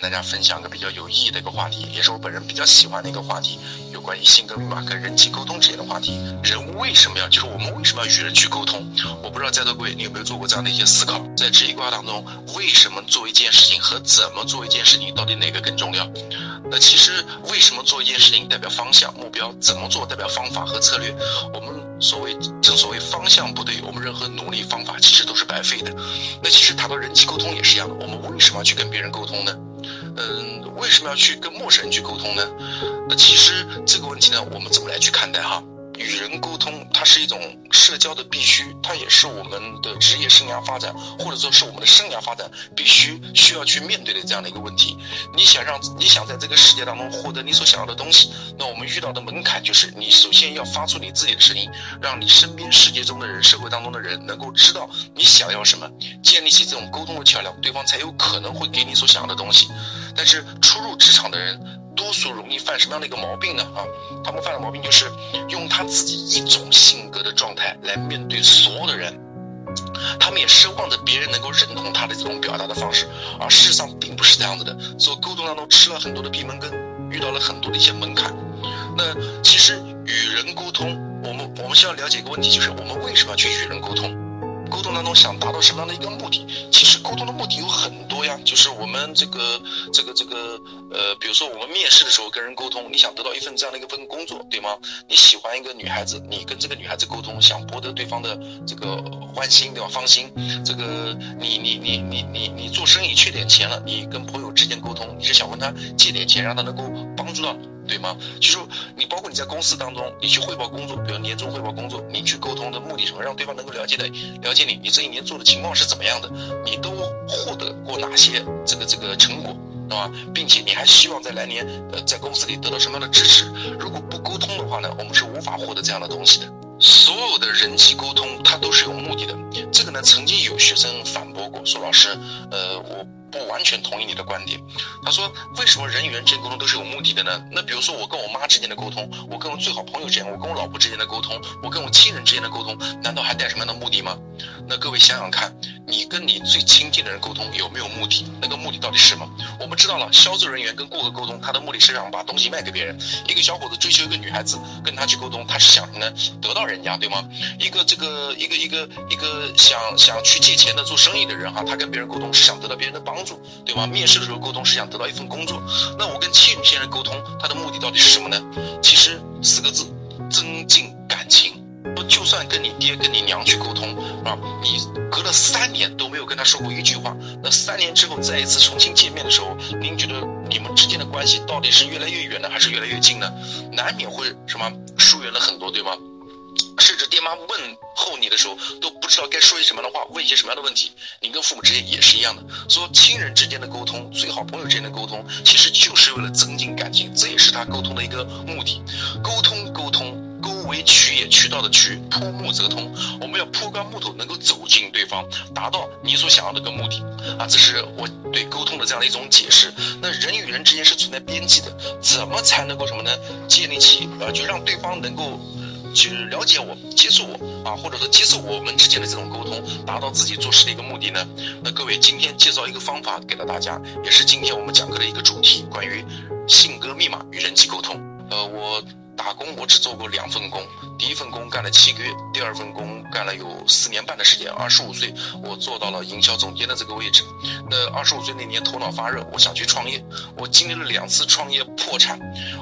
跟大家分享个比较有意义的一个话题，也是我本人比较喜欢的一个话题，有关于性格密码跟人际沟通之间的话题。人为什么要，就是我们为什么要与人去沟通？我不知道在座各位你有没有做过这样的一些思考？在职业规划当中，为什么做一件事情和怎么做一件事情，到底哪个更重要？那其实为什么做一件事情代表方向、目标，怎么做代表方法和策略？我们所谓正所谓方向不对，我们任何努力方法其实都是白费的。那其实谈到人际沟通也是一样的，我们为什么要去跟别人沟通呢？嗯，为什么要去跟陌生人去沟通呢？那其实这个问题呢，我们怎么来去看待哈？与人沟通，它是一种社交的必须，它也是我们的职业生涯发展，或者说是我们的生涯发展必须需要去面对的这样的一个问题。你想让你想在这个世界当中获得你所想要的东西，那我们遇到的门槛就是你首先要发出你自己的声音，让你身边世界中的人、社会当中的人能够知道你想要什么，建立起这种沟通的桥梁，对方才有可能会给你所想要的东西。但是初入职场的人。多数容易犯什么样的一个毛病呢？啊，他们犯的毛病就是用他自己一种性格的状态来面对所有的人，他们也奢望着别人能够认同他的这种表达的方式，而事实上并不是这样子的。所以沟通当中吃了很多的闭门羹，遇到了很多的一些门槛。那其实与人沟通，我们我们需要了解一个问题，就是我们为什么要去与人沟通？沟通当中想达到什么样的一个目的？其实沟通的目的有很多呀，就是我们这个这个这个呃，比如说我们面试的时候跟人沟通，你想得到一份这样的一个份工作，对吗？你喜欢一个女孩子，你跟这个女孩子沟通，想博得对方的这个欢心，对吧？芳心，这个你你你你你你做生意缺点钱了，你跟朋友之间沟通，你是想问他借点钱，让他能够帮助到你。对吗？其实你包括你在公司当中，你去汇报工作，比如年终汇报工作，你去沟通的目的什么？让对方能够了解的了解你，你这一年做的情况是怎么样的？你都获得过哪些这个这个成果，对吧？并且你还希望在来年呃在公司里得到什么样的支持？如果不沟通的话呢，我们是无法获得这样的东西的。所有的人际沟通它都是有目的的。这个呢，曾经有学生反驳过，说老师，呃，我。不完全同意你的观点，他说：“为什么人与人之间沟通都是有目的的呢？那比如说我跟我妈之间的沟通，我跟我最好朋友之间，我跟我老婆之间的沟通，我跟我亲人之间的沟通，难道还带什么样的目的吗？那各位想想看，你跟你最亲近的人沟通有没有目的？那个目的到底是什么？我们知道了，销售人员跟顾客沟通，他的目的是想把东西卖给别人。一个小伙子追求一个女孩子，跟他去沟通，他是想什么呢得到人家，对吗？一个这个一个一个一个想想去借钱的做生意的人哈，他跟别人沟通是想得到别人的帮。”助对吧？面试的时候沟通是想得到一份工作。那我跟亲人之间沟通，他的目的到底是什么呢？其实四个字：增进感情。就算跟你爹、跟你娘去沟通啊，你隔了三年都没有跟他说过一句话，那三年之后再一次重新见面的时候，您觉得你们之间的关系到底是越来越远呢，还是越来越近呢？难免会什么疏远了很多，对吗？甚至爹妈问候你的时候都不知道该说些什么样的话，问一些什么样的问题。你跟父母之间也是一样的，说亲人之间的沟通，最好朋友之间的沟通，其实就是为了增进感情，这也是他沟通的一个目的。沟通，沟通，为渠也，渠道的渠，铺木则通。我们要铺根木头，能够走进对方，达到你所想要的一个目的。啊，这是我对沟通的这样的一种解释。那人与人之间是存在边际的，怎么才能够什么呢？建立起呃，就让对方能够。去了解我，接受我啊，或者说接受我们之间的这种沟通，达到自己做事的一个目的呢？那各位今天介绍一个方法给到大家，也是今天我们讲课的一个主题，关于性格密码与人际沟通。呃，我。打工我只做过两份工，第一份工干了七个月，第二份工干了有四年半的时间。二十五岁，我做到了营销总监的这个位置。那二十五岁那年头脑发热，我想去创业。我经历了两次创业破产，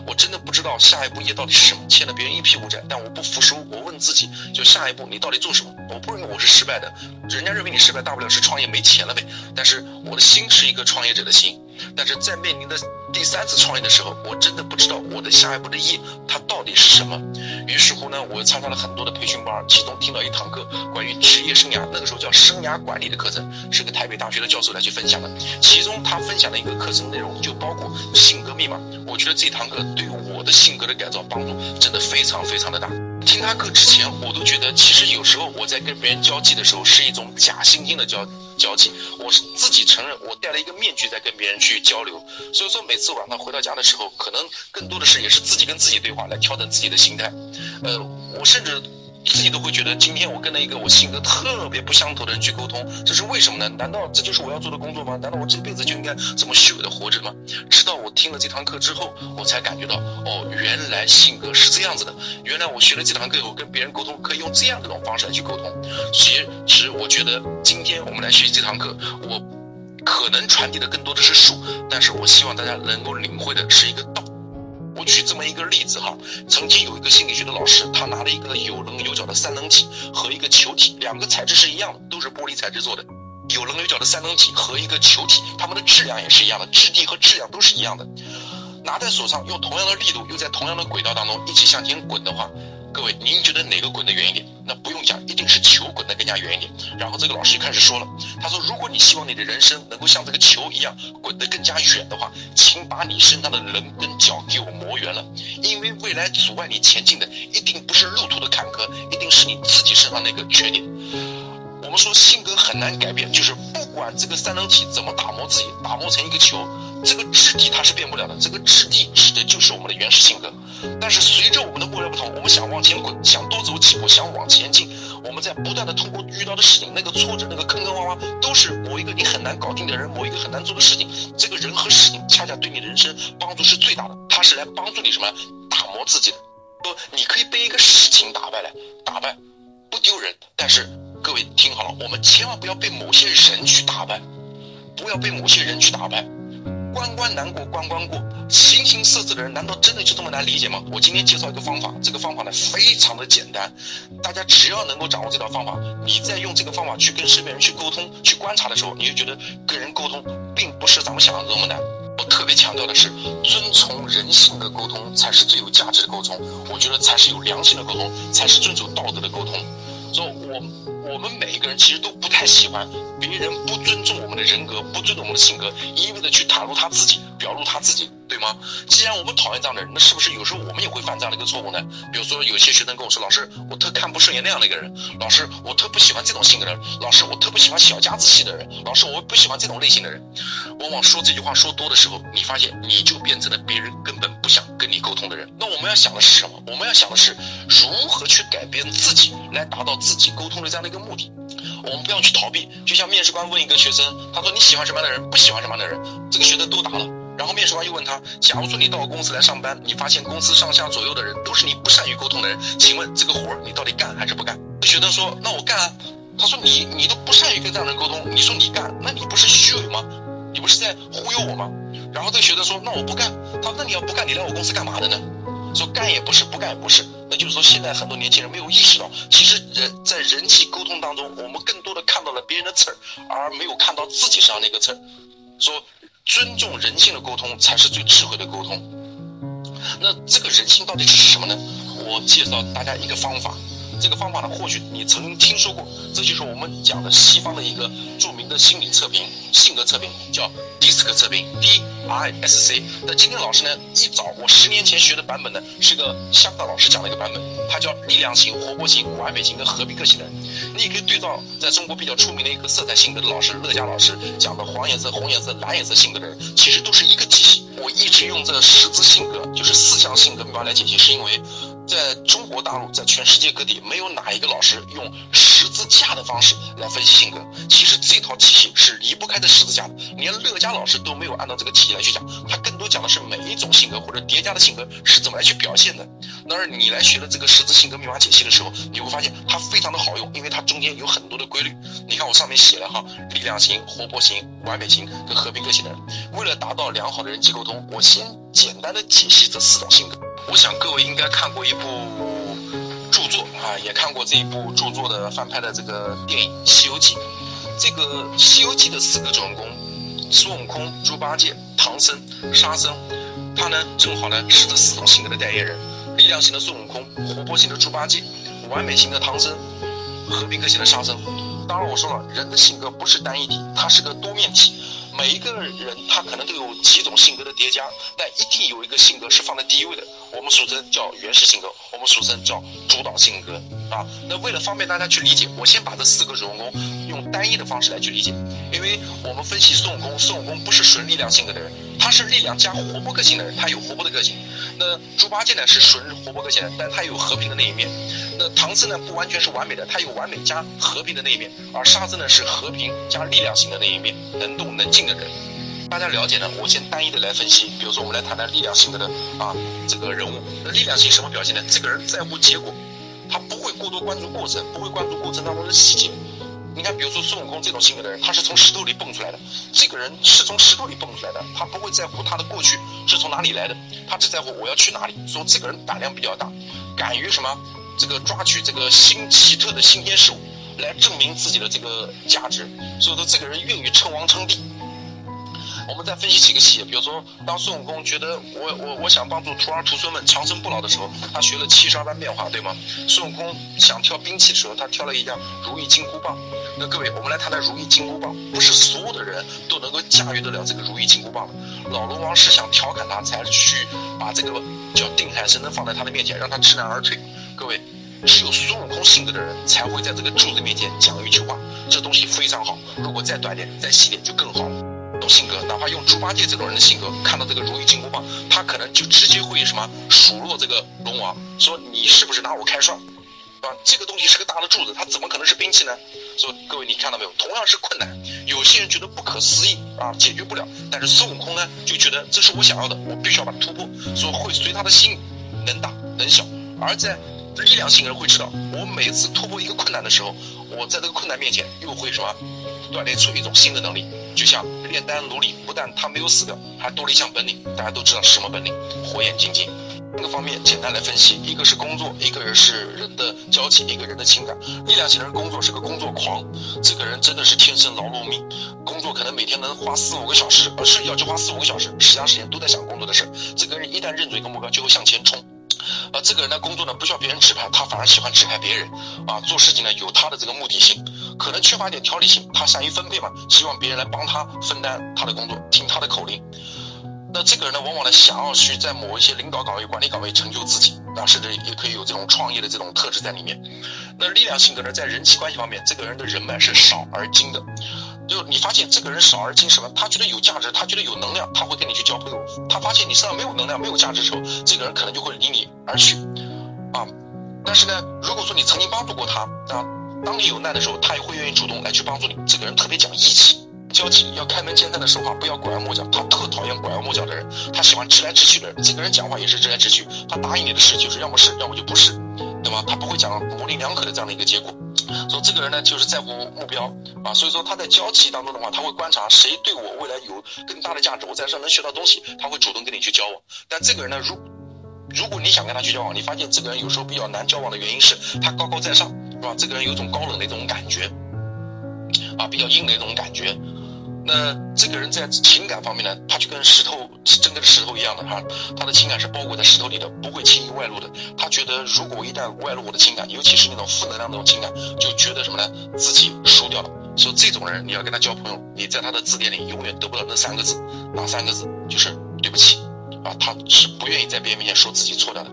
我真的不知道下一步业到底是什么，欠了别人一屁股债，但我不服输。我问自己，就下一步你到底做什么？我不认为我是失败的，人家认为你失败，大不了是创业没钱了呗。但是我的心是一个创业者的心。但是在面临的第三次创业的时候，我真的不知道我的下一步的业它。到底是什么？于是乎呢，我又参加了很多的培训班，其中听到一堂课关于职业生涯，那个时候叫生涯管理的课程，是个台北大学的教授来去分享的。其中他分享的一个课程内容就包括性格密码。我觉得这堂课对于我的性格的改造帮助真的非常非常的大。听他课之前，我都觉得其实有时候我在跟别人交际的时候是一种假惺惺的交交际，我是自己承认我戴了一个面具在跟别人去交流。所以说每次晚上回到家的时候，可能更多的是也是自己跟自己对话来调整自己的心态。呃，我甚至。自己都会觉得，今天我跟了一个我性格特别不相投的人去沟通，这是为什么呢？难道这就是我要做的工作吗？难道我这辈子就应该这么虚伪的活着吗？直到我听了这堂课之后，我才感觉到，哦，原来性格是这样子的。原来我学了这堂课以后，跟别人沟通可以用这样的一种方式来去沟通。其实我觉得，今天我们来学习这堂课，我可能传递的更多的是术，但是我希望大家能够领会的是一个道。我举这么一个例子哈，曾经有一个心理学的老师，他拿了一个有棱有角的三棱体和一个球体，两个材质是一样的，都是玻璃材质做的。有棱有角的三棱体和一个球体，它们的质量也是一样的，质地和质量都是一样的。拿在手上，用同样的力度，又在同样的轨道当中一起向前滚的话。各位，您觉得哪个滚得远一点？那不用讲，一定是球滚得更加远一点。然后这个老师就开始说了，他说：“如果你希望你的人生能够像这个球一样滚得更加远的话，请把你身上的棱跟角给我磨圆了，因为未来阻碍你前进的一定不是路途的坎坷，一定是你自己身上那个缺点。”我们说性格很难改变，就是不管这个三棱体怎么打磨自己，打磨成一个球，这个质地它是变不了的。这个质地指的就是我们的原始性格。但是随着我们的目标不同，我们想往前滚，想多走几步，想往前进，我们在不断的通过遇到的事情，那个挫折，那个坑坑洼洼，都是某一个你很难搞定的人，某一个很难做的事情。这个人和事情恰恰对你人生帮助是最大的，它是来帮助你什么？打磨自己的。说你可以被一个事情打败了打败，不丢人，但是。各位听好了，我们千万不要被某些人去打败，不要被某些人去打败。关关难过关关过，形形色色的人难道真的就这么难理解吗？我今天介绍一个方法，这个方法呢非常的简单，大家只要能够掌握这套方法，你在用这个方法去跟身边人去沟通、去观察的时候，你就觉得跟人沟通并不是咱们想的那么难。我特别强调的是，遵从人性的沟通才是最有价值的沟通，我觉得才是有良心的沟通，才是遵守道德的沟通。说我。我们每一个人其实都不太喜欢别人不尊重我们的人格，不尊重我们的性格，一味的去袒露他自己，表露他自己，对吗？既然我们讨厌这样的人，那是不是有时候我们也会犯这样的一个错误呢？比如说，有些学生跟我说：“老师，我特看不顺眼那样的一个人。”老师，我特不喜欢这种性格的人。老师，我特不喜欢小家子气的人。老师，我不喜欢这种类型的人。往往说这句话说多的时候，你发现你就变成了别人根本不想跟你沟通的人。那我们要想的是什么？我们要想的是如何去改变自己，来达到自己沟通的这样的一个。目的，我们不要去逃避。就像面试官问一个学生，他说你喜欢什么样的人，不喜欢什么样的人，这个学生都答了。然后面试官又问他，假如说你到公司来上班，你发现公司上下左右的人都是你不善于沟通的人，请问这个活儿你到底干还是不干？学生说，那我干啊。他说你你都不善于跟这样的人沟通，你说你干，那你不是虚伪吗？你不是在忽悠我吗？然后这个学生说，那我不干。他说那你要不干，你来我公司干嘛的呢？说干也不是，不干也不是，那就是说现在很多年轻人没有意识到，其实人在人际沟通当中，我们更多的看到了别人的刺儿，而没有看到自己身上那个刺儿。说尊重人性的沟通才是最智慧的沟通。那这个人性到底是什么呢？我介绍大家一个方法。这个方法呢，或许你曾经听说过，这就是我们讲的西方的一个著名的心理测评、性格测评，叫 DISC 测评 （D I S C）。那今天老师呢，一早我十年前学的版本呢，是个香港老师讲的一个版本，它叫力量型、活泼型、完美型跟和平个性的。你也可以对照在中国比较出名的一个色彩性格的老师乐嘉老师讲的黄颜色、红颜色、蓝颜色性格的人，其实都是一个体系。我一直用这十字性格，就是四项性格密码来解析，是因为。在中国大陆，在全世界各地，没有哪一个老师用十字架的方式来分析性格。其实这套体系是离不开的十字架的，连乐嘉老师都没有按照这个体系来去讲，他更多讲的是每一种性格或者叠加的性格是怎么来去表现的。那而你来学了这个十字性格密码解析的时候，你会发现它非常的好用，因为它中间有很多的规律。你看我上面写了哈，力量型、活泼型、完美型跟和平个性的人，为了达到良好的人际沟通，我先简单的解析这四种性格。我想各位应该看过一部著作啊，也看过这一部著作的翻拍的这个电影《西游记》。这个《西游记》的四个主人公，孙悟空、猪八戒、唐僧、沙僧，他呢正好呢是这四种性格的代言人：力量型的孙悟空，活泼型的猪八戒，完美型的唐僧，和平个性的沙僧。当然我说了，人的性格不是单一体，它是个多面体。每一个人他可能都有几种性格的叠加，但一定有一个性格是放在第一位的，我们俗称叫原始性格，我们俗称叫主导性格啊。那为了方便大家去理解，我先把这四个主人公用单一的方式来去理解，因为我们分析孙悟空，孙悟空不是纯力量性格的人，他是力量加活泼个性的人，他有活泼的个性。那猪八戒呢是纯活泼个性的，但他有和平的那一面。那唐僧呢不完全是完美的，他有完美加和平的那一面，而沙僧呢是和平加力量型的那一面，能动能静的人。大家了解呢？我先单一的来分析，比如说我们来谈谈力量性格的啊这个人物。那力量型什么表现呢？这个人在乎结果，他不会过多关注过程，不会关注过程当中的细节。你看，比如说孙悟空这种性格的人，他是从石头里蹦出来的。这个人是从石头里蹦出来的，他不会在乎他的过去是从哪里来的，他只在乎我要去哪里。说这个人胆量比较大，敢于什么这个抓取这个新奇特的新鲜事物来证明自己的这个价值。所以说，这个人愿意称王称帝。我们再分析几个细节，比如说，当孙悟空觉得我我我想帮助徒儿徒孙们长生不老的时候，他学了七十二般变化，对吗？孙悟空想挑兵器的时候，他挑了一样如意金箍棒。那各位，我们来谈谈如意金箍棒，不是所有的人都能够驾驭得了这个如意金箍棒的。老龙王是想调侃他，才去把这个叫定海神针放在他的面前，让他知难而退。各位，只有孙悟空性格的人才会在这个柱子面前讲一句话，这东西非常好。如果再短点，再细点就更好了。这种性格，哪怕用猪八戒这种人的性格，看到这个如意金箍棒，他可能就直接会什么数落这个龙王，说你是不是拿我开涮，对吧？这个东西是个大的柱子，它怎么可能是兵器呢？说各位你看到没有？同样是困难，有些人觉得不可思议啊，解决不了，但是孙悟空呢，就觉得这是我想要的，我必须要把它突破，说会随他的心，能大能小，而在力量性人会知道，我每次突破一个困难的时候，我在这个困难面前又会什么？锻炼出一种新的能力，就像炼丹炉里，不但他没有死掉，还多了一项本领。大家都知道是什么本领？火眼金睛。三个方面简单来分析，一个是工作，一个人是人的交际，一个人的情感。力量型人工作是个工作狂，这个人真的是天生劳碌命，工作可能每天能花四五个小时，而睡觉就花四五个小时，其他时间都在想工作的事。这个人一旦认准一个目标，就会向前冲。啊，这个人的工作呢，不需要别人指派，他反而喜欢指派别人。啊，做事情呢有他的这个目的性，可能缺乏一点条理性，他善于分配嘛，希望别人来帮他分担他的工作，听他的口令。那这个人呢，往往呢想要去在某一些领导岗位、管理岗位成就自己，啊，甚至也可以有这种创业的这种特质在里面。那力量性格呢，在人际关系方面，这个人的人脉是少而精的。就你发现这个人少而精什么？他觉得有价值，他觉得有能量，他会跟你去交朋友。他发现你身上没有能量、没有价值的时候，这个人可能就会离你而去，啊。但是呢，如果说你曾经帮助过他，啊，当你有难的时候，他也会愿意主动来去帮助你。这个人特别讲义气，交际要开门见山的说话，不要拐弯抹角。他特讨厌拐弯抹角的人，他喜欢直来直去的人。这个人讲话也是直来直去，他答应你的事就是要么是，要么就不是，对吗？他不会讲模棱两可的这样的一个结果。说这个人呢，就是在乎目标啊，所以说他在交际当中的话，他会观察谁对我未来有更大的价值，我在身上能学到东西，他会主动跟你去交往。但这个人呢，如如果你想跟他去交往，你发现这个人有时候比较难交往的原因是他高高在上，是吧？这个人有种高冷的一种感觉，啊，比较硬的一种感觉。那这个人在情感方面呢，他就跟石头，真跟石头一样的哈，他的情感是包裹在石头里的，不会轻易外露的。他觉得如果一旦外露我的情感，尤其是那种负能量那种情感，就觉得什么呢？自己输掉了。说这种人你要跟他交朋友，你在他的字典里永远得不到那三个字，哪三个字？就是对不起啊，他是不愿意在别人面前说自己错掉的。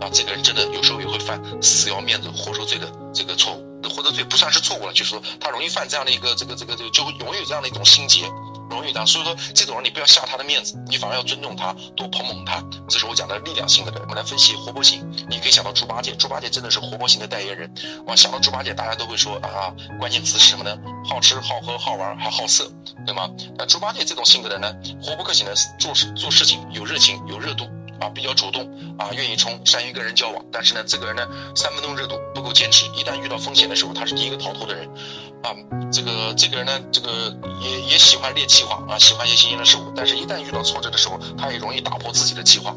啊，这个人真的有时候也会犯死要面子活受罪的这个错误。获得罪不算是错误了，就是说他容易犯这样的一个这个这个这个，就会容易有这样的一种心结，容易这样。所以说这种人你不要下他的面子，你反而要尊重他，多捧捧他。这是我讲的力量性格的。我们来分析活泼性，你可以想到猪八戒，猪八戒真的是活泼型的代言人。哇，想到猪八戒，大家都会说啊，关键词是什么呢？好吃、好喝、好玩，还好色，对吗？那猪八戒这种性格的人呢，活泼个性的，做事做事情有热情、有热度。啊，比较主动啊，愿意冲，善于跟人交往。但是呢，这个人呢，三分钟热度不够坚持。一旦遇到风险的时候，他是第一个逃脱的人。啊，这个这个人呢，这个也也喜欢列计划啊，喜欢一些新鲜的事物。但是，一旦遇到挫折的时候，他也容易打破自己的计划。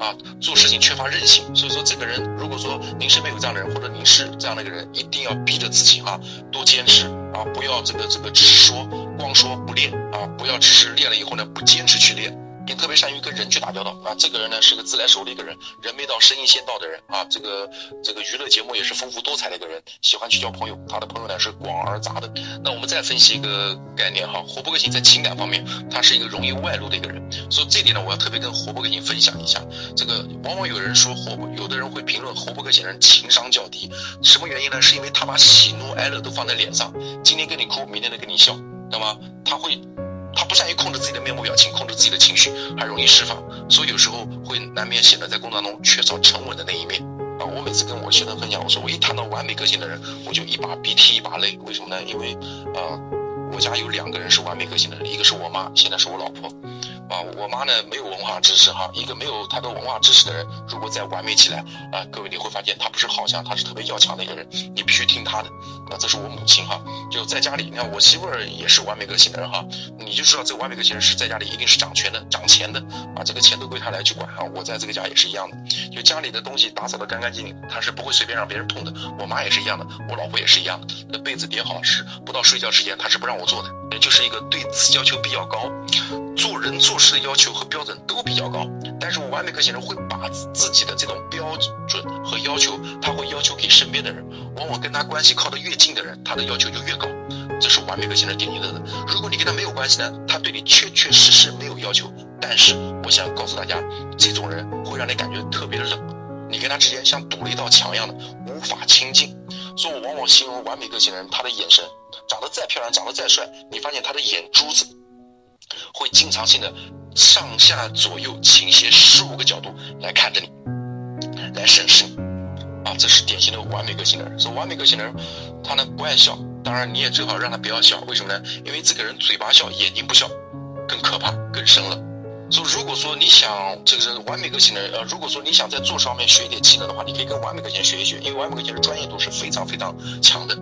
啊，做事情缺乏韧性。所以说，这个人如果说您身边有这样的人，或者您是这样的一个人，一定要逼着自己啊，多坚持啊，不要这个这个只说光说不练啊，不要只是练了以后呢，不坚持去练。也特别善于跟人去打交道啊。这个人呢是个自来熟的一个人，人没到生意先到的人啊。这个这个娱乐节目也是丰富多彩的一个人，喜欢去交朋友。他的朋友呢是广而杂的。那我们再分析一个概念哈，活泼个性在情感方面，他是一个容易外露的一个人。所以这点呢，我要特别跟活泼个性分享一下。这个往往有人说活泼，有的人会评论活泼个性人情商较低，什么原因呢？是因为他把喜怒哀乐都放在脸上，今天跟你哭，明天再跟你笑，那么他会。他不善于控制自己的面部表情，控制自己的情绪，还容易释放，所以有时候会难免显得在工作当中缺少沉稳的那一面啊。我每次跟我学生分享，我说我一谈到完美个性的人，我就一把鼻涕一把泪，为什么呢？因为啊，我家有两个人是完美个性的人，一个是我妈，现在是我老婆。啊，我妈呢没有文化知识哈，一个没有太多文化知识的人，如果再完美起来啊，各位你会发现她不是好强，她是特别要强的一个人，你必须听她的。啊，这是我母亲哈，就在家里，你看我媳妇儿也是完美个性的人哈，你就知道这个完美个性人是在家里一定是掌权的、掌钱的，啊，这个钱都归她来去管啊。我在这个家也是一样的，就家里的东西打扫的干干净净，她是不会随便让别人碰的。我妈也是一样的，我老婆也是一样的，那被子叠好是不到睡觉时间，她是不让我做的，也就是一个对此要求比较高。做人做事的要求和标准都比较高，但是完美个性人会把自己的这种标准和要求，他会要求给身边的人，往往跟他关系靠得越近的人，他的要求就越高，这是完美个性人典型的。如果你跟他没有关系呢，他对你确确实实没有要求，但是我想告诉大家，这种人会让你感觉特别的冷，你跟他之间像堵了一道墙一样的，无法亲近。所以我往往形容完美个性的人，他的眼神，长得再漂亮，长得再帅，你发现他的眼珠子。会经常性的上下左右倾斜十五个角度来看着你，来审视你，啊，这是典型的完美个性的人。说完美个性的人，他呢不爱笑，当然你也最好让他不要笑。为什么呢？因为这个人嘴巴笑，眼睛不笑，更可怕，更深了。说如果说你想这个是完美个性的人，呃，如果说你想在做上面学一点技能的话，你可以跟完美个性学一学，因为完美个性的专业度是非常非常强的。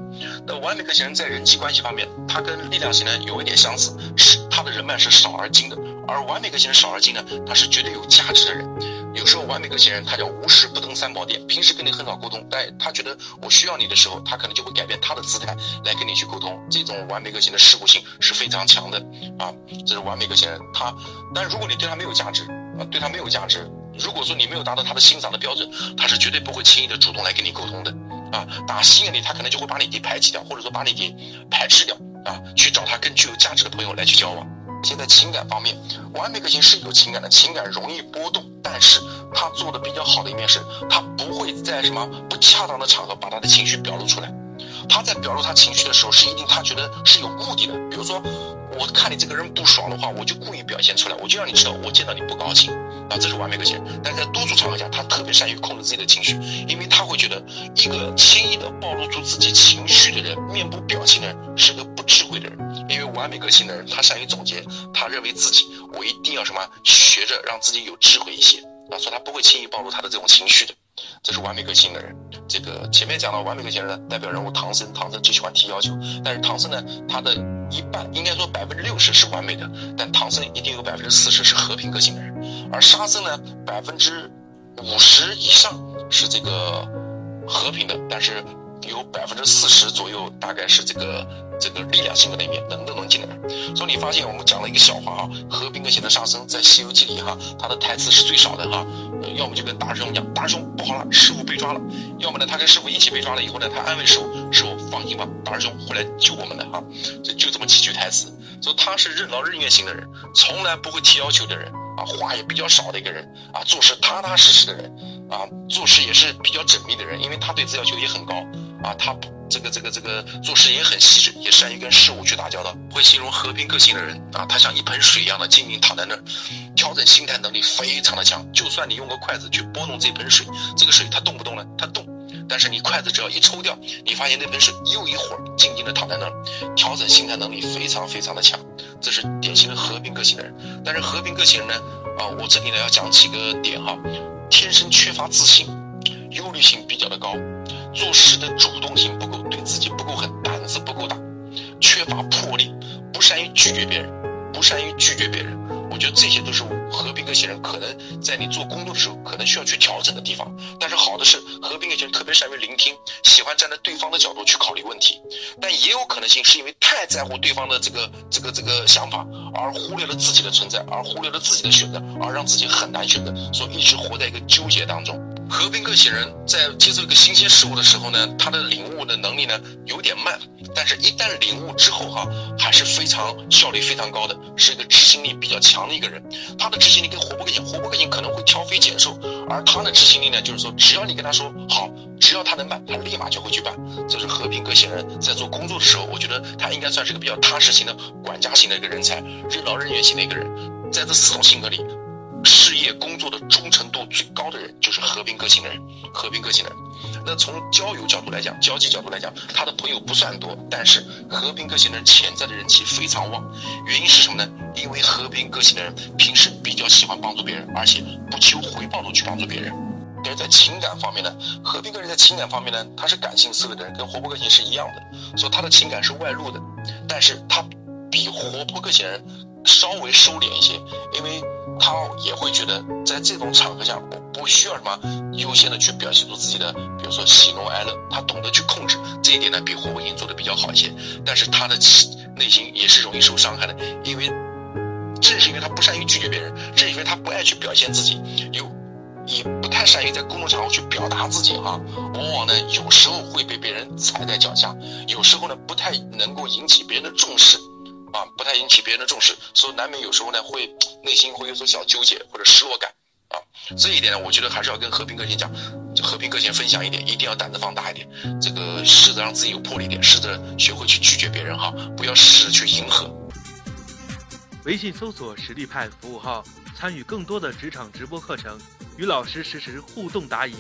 那完美个性人在人际关系方面，他跟力量型人有一点相似，是他的人脉是少而精的，而完美个性人少而精呢，他是绝对有价值的人。有时候完美个性人他叫无事不登三宝殿，平时跟你很少沟通，但他觉得我需要你的时候，他可能就会改变他的姿态来跟你去沟通。这种完美个性的事故性是非常强的啊，这是完美个性人。他，但如果你对他没有价值啊，对他没有价值，如果说你没有达到他的欣赏的标准，他是绝对不会轻易的主动来跟你沟通的啊。打心眼里他可能就会把你给排挤掉，或者说把你给排斥掉啊，去找他更具有价值的朋友来去交往。现在情感方面，完美个性是有情感的，情感容易波动，但是他做的比较好的一面是，他不会在什么不恰当的场合把他的情绪表露出来。他在表露他情绪的时候，是一定他觉得是有目的的。比如说，我看你这个人不爽的话，我就故意表现出来，我就让你知道我见到你不高兴啊，这是完美个性。但在多数场合下，他特别善于控制自己的情绪，因为他会觉得一个轻易的暴露出自己情绪的人，面部表情的人是个不智慧的人。因为完美个性的人，他善于总结，他认为自己我一定要什么学着让自己有智慧一些啊，所以他不会轻易暴露他的这种情绪的。这是完美个性的人。这个前面讲到完美个性的人代表人物唐僧，唐僧最喜欢提要求，但是唐僧呢，他的一半应该说百分之六十是完美的，但唐僧一定有百分之四十是和平个性的人，而沙僧呢，百分之五十以上是这个和平的，但是。有百分之四十左右，大概是这个这个力量性的那面，能都能进来。所以你发现我们讲了一个笑话啊，和平个性的沙僧在《西游记》里哈，他的台词是最少的哈。要么就跟大师兄讲，大师兄不好了，师傅被抓了；要么呢，他跟师傅一起被抓了以后呢，他安慰师傅，师傅放心吧，大师兄会来救我们的哈。就就这么几句台词，说他是任劳任怨型的人，从来不会提要求的人。啊，话也比较少的一个人啊，做事踏踏实实的人啊，做事也是比较缜密的人，因为他对自己要求也很高啊，他不这个这个这个做事也很细致，也善于跟事物去打交道。会形容和平个性的人啊，他像一盆水一样的静静躺在那儿，调整心态能力非常的强。就算你用个筷子去拨弄这盆水，这个水它动不动呢？它动。但是你筷子只要一抽掉，你发现那盆水又一会儿静静的躺在那儿，调整心态能力非常非常的强，这是典型的和平个性的人。但是和平个性人呢，啊，我这里呢要讲几个点哈，天生缺乏自信，忧虑性比较的高，做事的主动性不够，对自己不够狠，胆子不够大，缺乏魄力，不善于拒绝别人。不善于拒绝别人。我觉得这些都是和平个性人可能在你做工作的时候可能需要去调整的地方。但是好的是和平个性人特别善于聆听，喜欢站在对方的角度去考虑问题。但也有可能性是因为太在乎对方的这个这个这个想法，而忽略了自己的存在，而忽略了自己的选择，而让自己很难选择，所以一直活在一个纠结当中。和平个性人在接受一个新鲜事物的时候呢，他的领悟的能力呢有点慢，但是一旦领悟之后哈，还是非常效率非常高的，是一个执行力比较强的一个人。他的执行力跟活泼个性，活泼个性可能会挑肥拣瘦，而他的执行力呢，就是说只要你跟他说好，只要他能办，他立马就会去办。这是和平个性人在做工作的时候，我觉得他应该算是个比较踏实型的管家型的一个人才，任劳任怨型的一个人。在这四种性格里。度最高的人就是和平个性的人，和平个性的人。那从交友角度来讲，交际角度来讲，他的朋友不算多，但是和平个性的人潜在的人气非常旺。原因是什么呢？因为和平个性的人平时比较喜欢帮助别人，而且不求回报的去帮助别人。但是在情感方面呢，和平个人在情感方面呢，他是感性思维的人，跟活泼个性是一样的，所以他的情感是外露的，但是他比活泼个性的人稍微收敛一些，因为。他也会觉得，在这种场合下，我不需要什么优先的去表现出自己的，比如说喜怒哀乐，他懂得去控制这一点呢，比活泼型做的比较好一些。但是他的内心也是容易受伤害的，因为正是因为他不善于拒绝别人，正是因为他不爱去表现自己，又也不太善于在公众场合去表达自己哈，往往呢有时候会被别人踩在脚下，有时候呢不太能够引起别人的重视。啊，不太引起别人的重视，所以难免有时候呢会内心会有所小纠结或者失落感啊。这一点呢，我觉得还是要跟和平个性讲，和平个性分享一点，一定要胆子放大一点，这个试着让自己有魄力点，试着学会去拒绝别人哈，不要试着去迎合。微信搜索实力派服务号，参与更多的职场直播课程，与老师实时互动答疑。